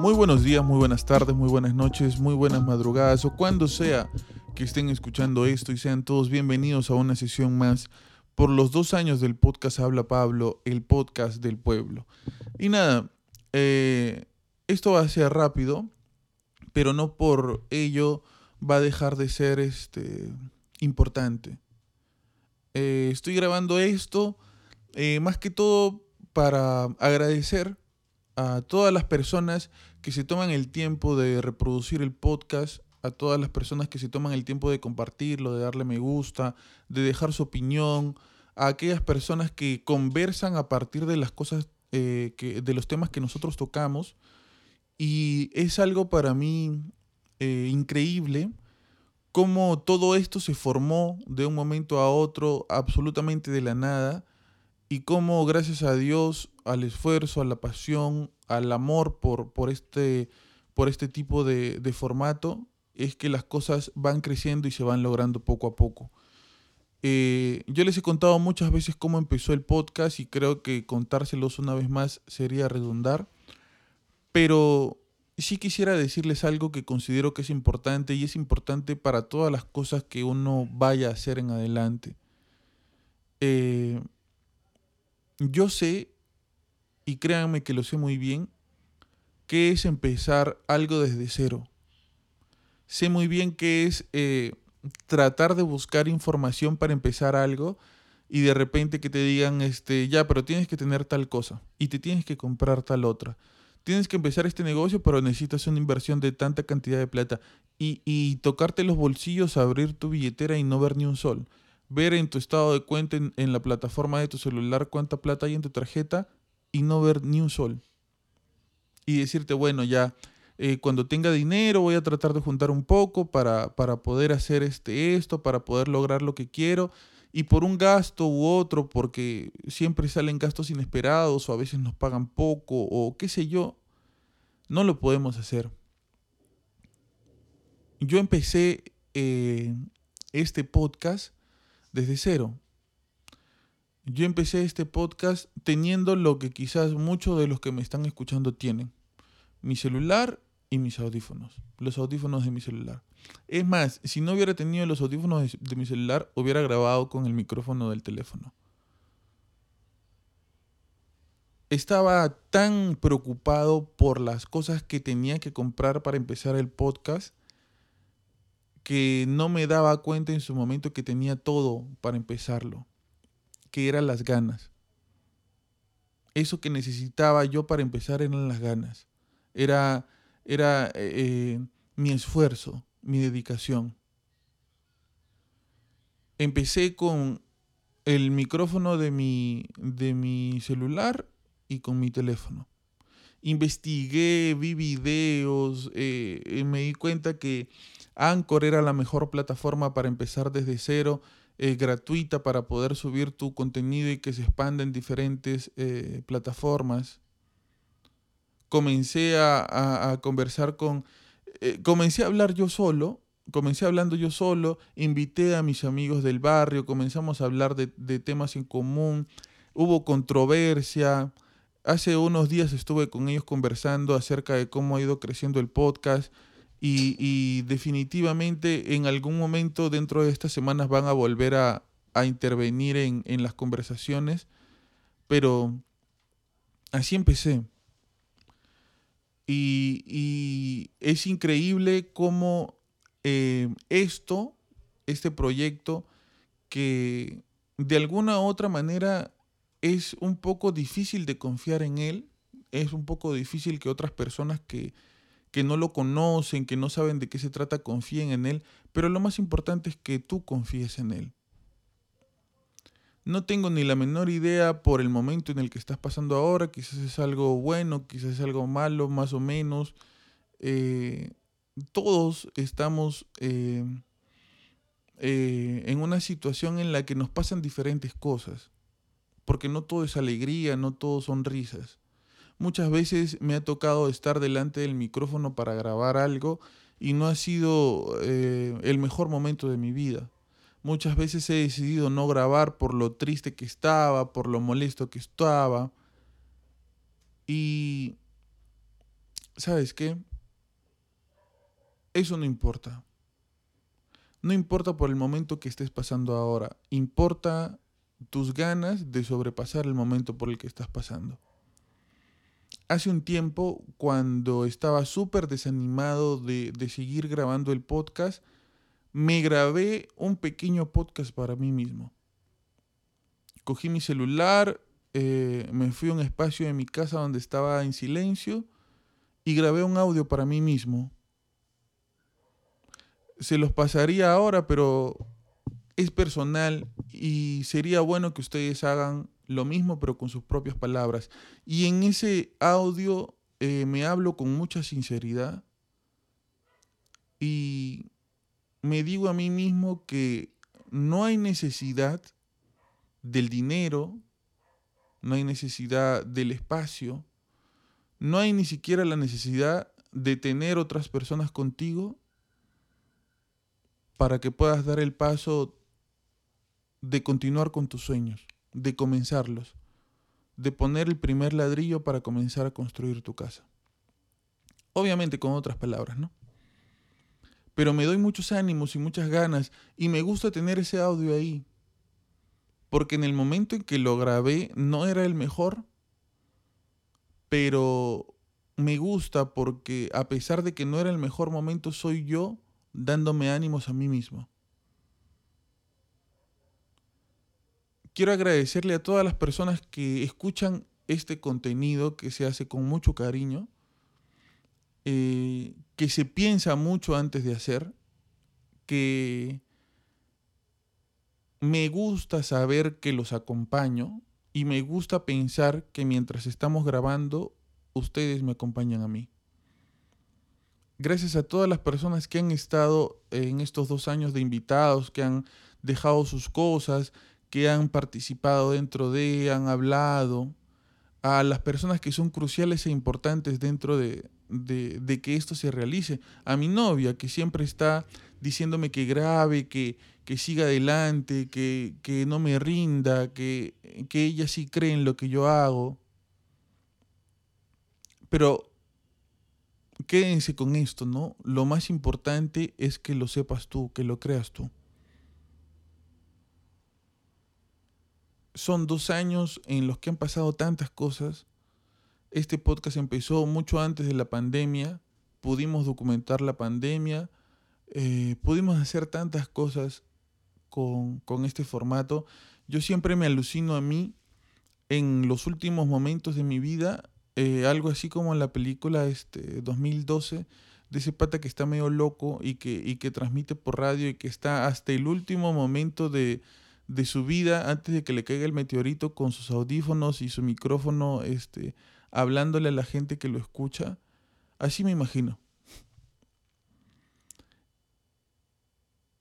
Muy buenos días, muy buenas tardes, muy buenas noches, muy buenas madrugadas o cuando sea que estén escuchando esto y sean todos bienvenidos a una sesión más por los dos años del podcast Habla Pablo, el podcast del pueblo. Y nada, eh, esto va a ser rápido, pero no por ello va a dejar de ser este, importante. Eh, estoy grabando esto eh, más que todo para agradecer a todas las personas que se toman el tiempo de reproducir el podcast, a todas las personas que se toman el tiempo de compartirlo, de darle me gusta, de dejar su opinión, a aquellas personas que conversan a partir de las cosas, eh, de los temas que nosotros tocamos. Y es algo para mí eh, increíble cómo todo esto se formó de un momento a otro, absolutamente de la nada, y cómo gracias a Dios, al esfuerzo, a la pasión, al amor por, por, este, por este tipo de, de formato, es que las cosas van creciendo y se van logrando poco a poco. Eh, yo les he contado muchas veces cómo empezó el podcast y creo que contárselos una vez más sería redundar, pero sí quisiera decirles algo que considero que es importante y es importante para todas las cosas que uno vaya a hacer en adelante. Eh, yo sé, y créanme que lo sé muy bien, qué es empezar algo desde cero. Sé muy bien qué es eh, tratar de buscar información para empezar algo y de repente que te digan, este, ya, pero tienes que tener tal cosa y te tienes que comprar tal otra. Tienes que empezar este negocio, pero necesitas una inversión de tanta cantidad de plata y, y tocarte los bolsillos, abrir tu billetera y no ver ni un sol ver en tu estado de cuenta en, la plataforma de tu celular cuánta plata hay en tu tarjeta y no ver ni un sol. Y decirte, bueno, ya eh, cuando tenga dinero voy a tratar de juntar un poco para, para poder hacer este, esto, para poder lograr lo que quiero. Y por un gasto u otro, porque siempre salen gastos inesperados o a veces nos pagan poco o qué sé yo, no lo podemos hacer. Yo empecé eh, este podcast desde cero. Yo empecé este podcast teniendo lo que quizás muchos de los que me están escuchando tienen. Mi celular y mis audífonos. Los audífonos de mi celular. Es más, si no hubiera tenido los audífonos de, mi celular, hubiera grabado con el micrófono del teléfono. Estaba tan preocupado por las cosas que tenía que comprar para empezar el podcast que no me daba cuenta en su momento que tenía todo para empezarlo, que eran las ganas. Eso que necesitaba yo para empezar eran las ganas. Era, era eh, eh, mi esfuerzo, mi dedicación. Empecé con el micrófono de mi, de mi celular y con mi teléfono. Investigué, vi videos, eh, me di cuenta que Anchor era la mejor plataforma para empezar desde cero, eh, gratuita para poder subir tu contenido y que se expanda en diferentes eh, plataformas. Comencé a, conversar con... Eh, comencé a hablar yo solo, comencé hablando yo solo, invité a mis amigos del barrio, comenzamos a hablar de, de temas en común, hubo controversia. Hace unos días estuve con ellos conversando acerca de cómo ha ido creciendo el podcast y, definitivamente en algún momento dentro de estas semanas van a volver a, intervenir en, las conversaciones, pero así empecé. Y, es increíble cómo eh, esto, este proyecto, que de alguna u otra manera es un poco difícil de confiar en él, es un poco difícil que otras personas que, que no lo conocen, que no saben de qué se trata, confíen en Él, pero lo más importante es que tú confíes en Él. No tengo ni la menor idea por el momento en el que estás pasando ahora, quizás es algo bueno, quizás es algo malo, más o menos. Eh, todos estamos eh, eh, en una situación en la que nos pasan diferentes cosas, porque no todo es alegría, no todo son risas. Muchas veces me ha tocado estar delante del micrófono para grabar algo y no ha sido eh, el mejor momento de mi vida. Muchas veces he decidido no grabar por lo triste que estaba, por lo molesto que estaba. Y ¿sabes qué? Eso no importa. No importa por el momento que estés pasando ahora, importa tus ganas de sobrepasar el momento por el que estás pasando. Hace un tiempo, cuando estaba súper desanimado de, de, seguir grabando el podcast, me grabé un pequeño podcast para mí mismo. Cogí mi celular, eh, me fui a un espacio de mi casa donde estaba en silencio y grabé un audio para mí mismo. Se los pasaría ahora, pero es personal y sería bueno que ustedes hagan lo mismo, pero con sus propias palabras. Y en ese audio eh, me hablo con mucha sinceridad y me digo a mí mismo que no hay necesidad del dinero, no hay necesidad del espacio, no hay ni siquiera la necesidad de tener otras personas contigo para que puedas dar el paso de continuar con tus sueños, de comenzarlos, de poner el primer ladrillo para comenzar a construir tu casa. Obviamente con otras palabras, ¿no? Pero me doy muchos ánimos y muchas ganas y me gusta tener ese audio ahí. Porque en el momento en que lo grabé no era el mejor, pero me gusta porque a pesar de que no era el mejor momento, soy yo dándome ánimos a mí mismo. Quiero agradecerle a todas las personas que escuchan este contenido que se hace con mucho cariño, eh, que se piensa mucho antes de hacer, que me gusta saber que los acompaño y me gusta pensar que mientras estamos grabando, ustedes me acompañan a mí. Gracias a todas las personas que han estado en estos dos años de invitados, que han dejado sus cosas, que han participado dentro de, han hablado, a las personas que son cruciales e importantes dentro de, de, que esto se realice. A mi novia, que siempre está diciéndome que grabe, que, que siga adelante, que, que, no me rinda, que, que ella sí cree en lo que yo hago. Pero quédense con esto, ¿no? Lo más importante es que lo sepas tú, que lo creas tú. Son dos años en los que han pasado tantas cosas. Este podcast empezó mucho antes de la pandemia. Pudimos documentar la pandemia. Eh, pudimos hacer tantas cosas con, este formato. Yo siempre me alucino a mí en los últimos momentos de mi vida, eh, algo así como en la película este, 2012, de ese pata que está medio loco y que, y que transmite por radio y que está hasta el último momento de, de su vida antes de que le caiga el meteorito con sus audífonos y su micrófono este, hablándole a la gente que lo escucha. Así me imagino.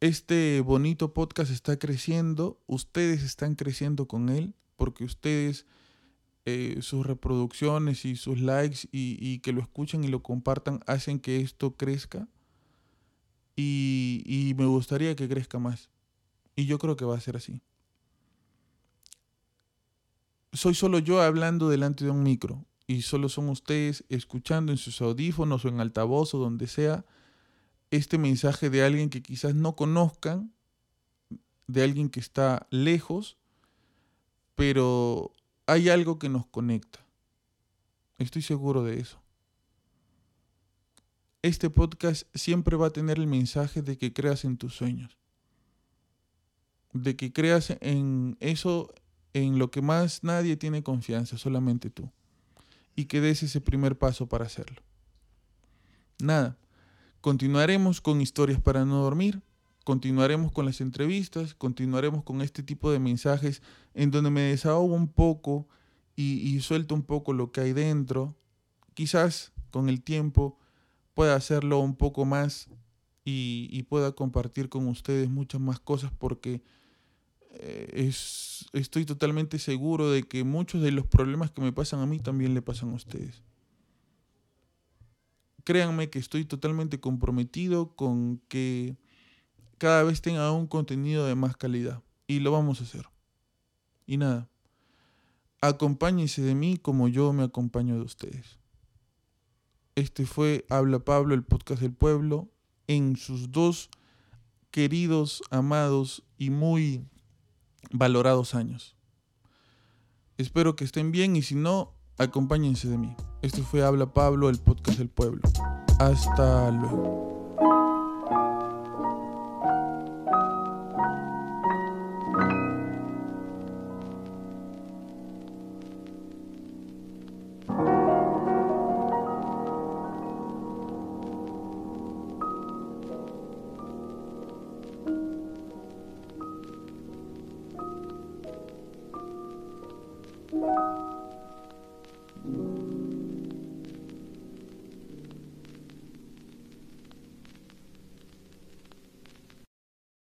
Este bonito podcast está creciendo, ustedes están creciendo con él, porque ustedes, eh, sus reproducciones y sus likes y, que lo escuchen y lo compartan hacen que esto crezca. Y, y me gustaría que crezca más. Y yo creo que va a ser así. Soy solo yo hablando delante de un micro y solo son ustedes escuchando en sus audífonos o en altavoz o donde sea este mensaje de alguien que quizás no conozcan, de alguien que está lejos, pero hay algo que nos conecta. Estoy seguro de eso. Este podcast siempre va a tener el mensaje de que creas en tus sueños de que creas en eso en lo que más nadie tiene confianza, solamente tú. Y que des ese primer paso para hacerlo. Nada, continuaremos con historias para no dormir, continuaremos con las entrevistas, continuaremos con este tipo de mensajes en donde me desahogo un poco y, suelto un poco lo que hay dentro. Quizás con el tiempo pueda hacerlo un poco más y pueda compartir con ustedes muchas más cosas porque es, estoy totalmente seguro de que muchos de los problemas que me pasan a mí también le pasan a ustedes. Créanme que estoy totalmente comprometido con que cada vez tenga un contenido de más calidad. Y lo vamos a hacer. Y nada, acompáñense de mí como yo me acompaño de ustedes. Este fue Habla Pablo, el podcast del pueblo, en sus dos queridos, amados y muy valorados años. Espero que estén bien y si no, acompáñense de mí. Este fue Habla Pablo, el podcast del pueblo. Hasta luego.